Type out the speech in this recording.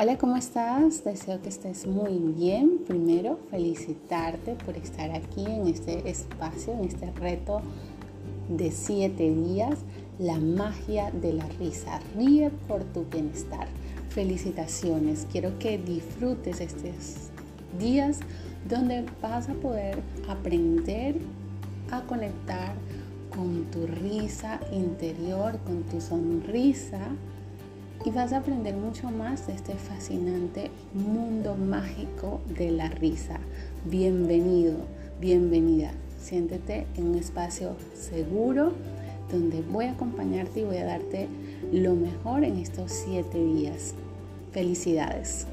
Hola, ¿cómo estás? Deseo que estés muy bien. Primero, felicitarte por estar aquí en este espacio, en este reto de siete días, la magia de la risa. Ríe por tu bienestar. Felicitaciones. Quiero que disfrutes estos días donde vas a poder aprender a conectar con tu risa interior, con tu sonrisa y vas a aprender mucho más de este fascinante mundo mágico de la risa. Bienvenido, bienvenida. Siéntete en un espacio seguro donde voy a acompañarte y voy a darte lo mejor en estos siete días. Felicidades.